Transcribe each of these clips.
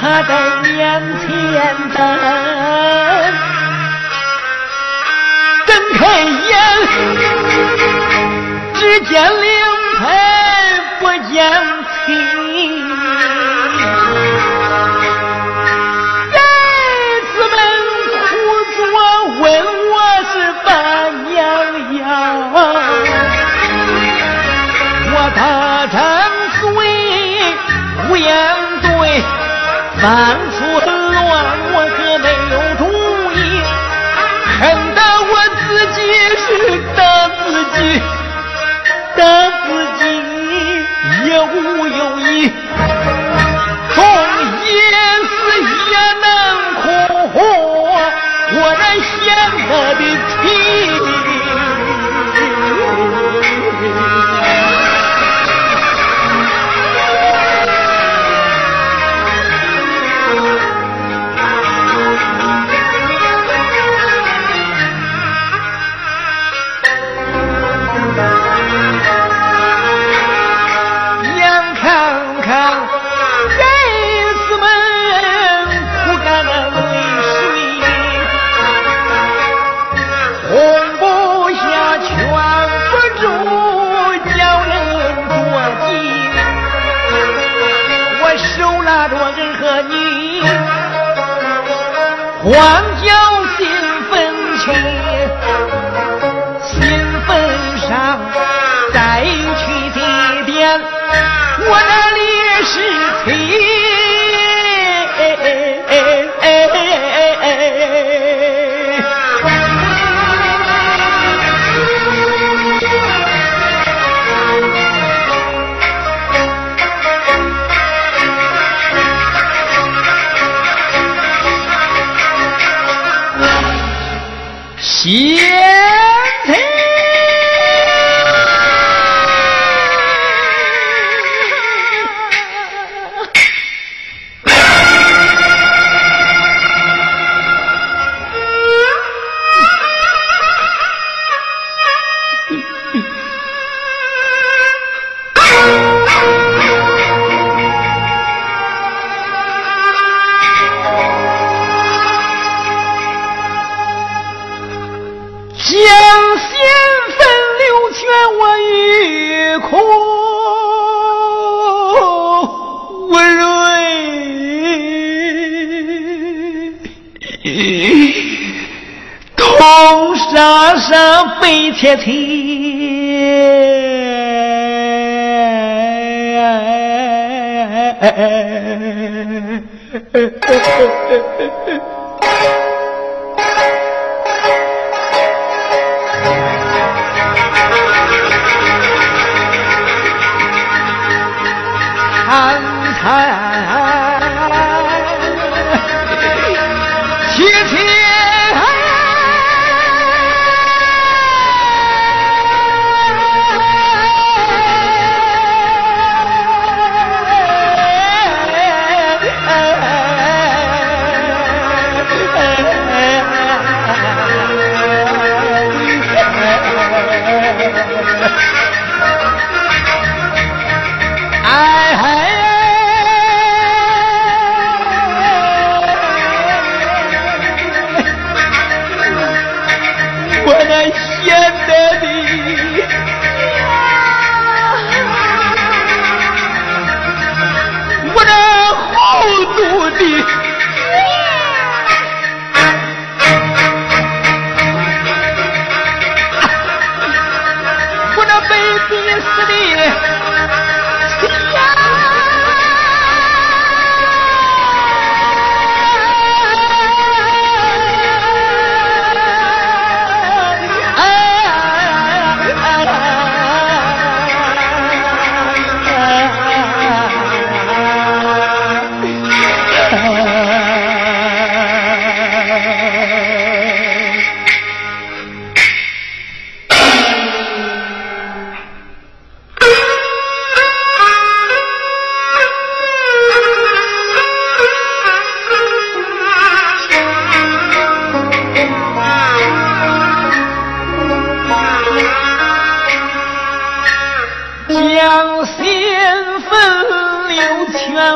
他在面前等睁开眼只见灵台不见。Bang 悲切切。看看。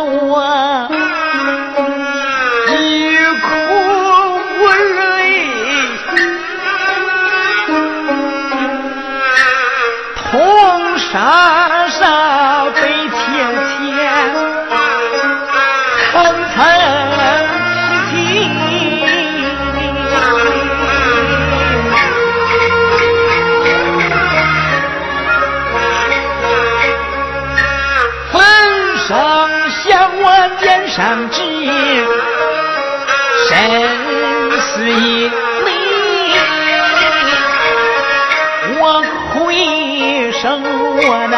我欲哭无泪，痛杀煞悲切切，层层凄凄，知生死一离，我回声我那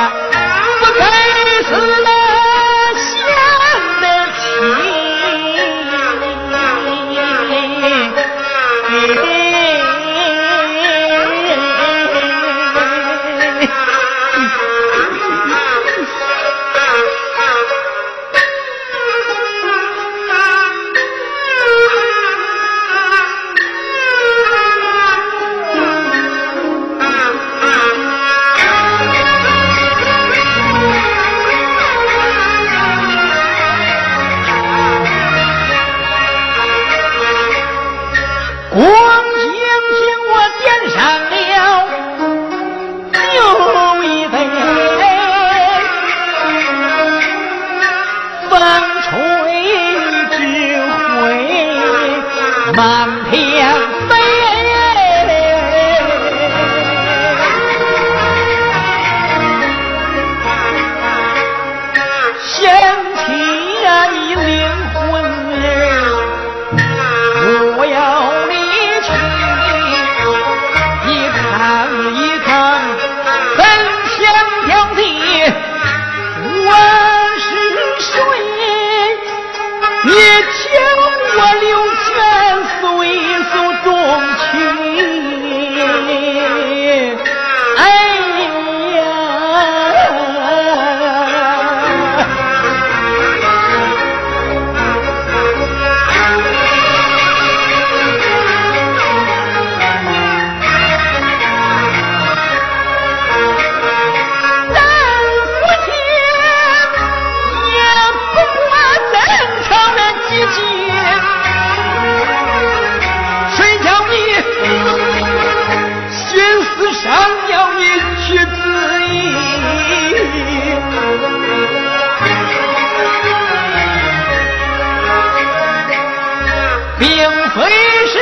并非是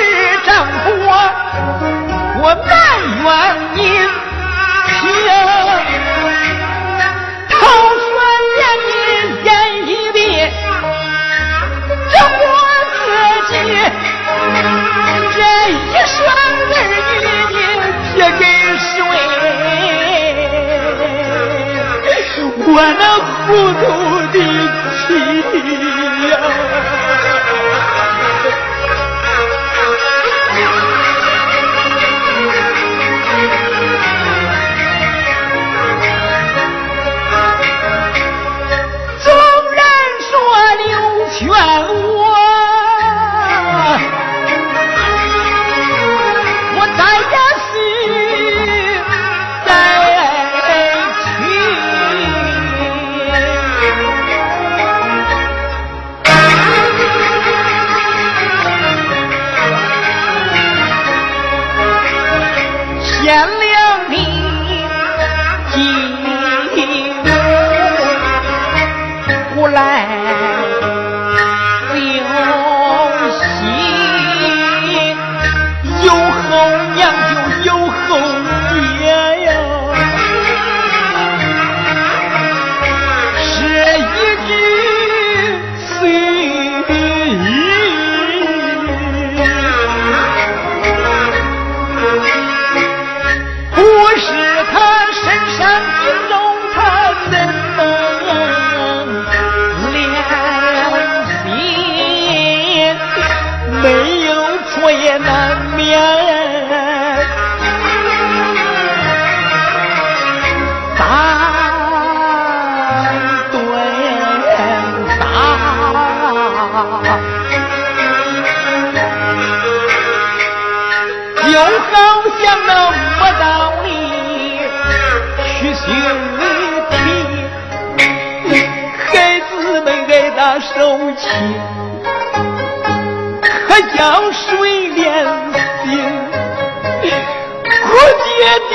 丈夫，我埋怨你凭头悬眼里眼一闭，这我自己这一双儿女的贴给谁？我那糊涂的妻。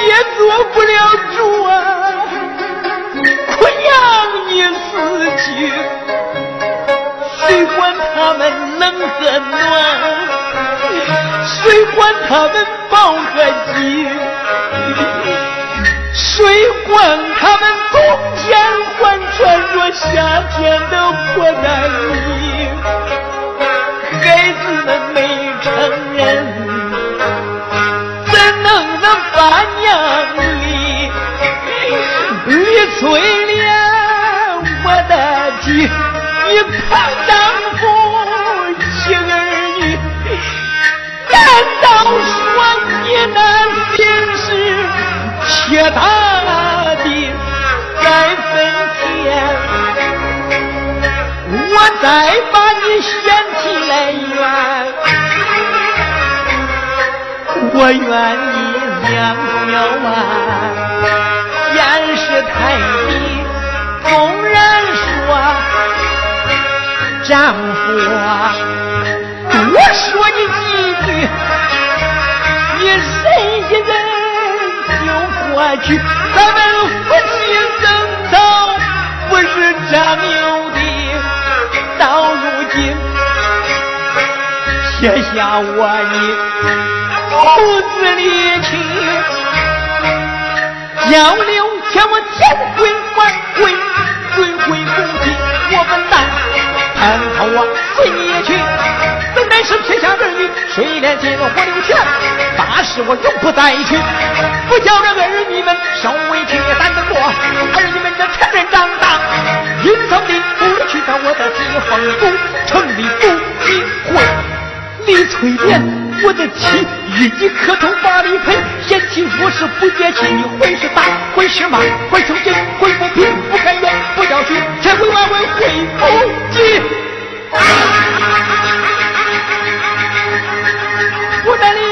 也做不了主啊！苦养你自己，谁管他们冷和暖？谁管他们饱和饥？谁管他们冬天还穿着夏天的破烂衣？孩子们没成。李翠莲，我的妻，你盼丈夫妻儿女，难道说你那心事铁大的该分钱？我再把你嫌弃来怨，我愿意两小啊。太低，纵然说丈夫啊，多说你几句，你忍一忍就过去。咱们夫妻争吵不是长有的，到如今写下我的骨子里情。要留下我千回万回追回母亲，我本难，盼头我随你去，本来是天下儿女谁连金我留钱，发誓我永不再去，不叫这儿女们受委屈，担得过儿女们这成人长大，应当的不去到我的吉凤府，城里不机会，李翠莲。我的妻，与你磕头把礼赔，嫌弃我是不解气，你会是打，会是骂，会生气，会不平，不开愿，不教训，千回万回会不记。我的你。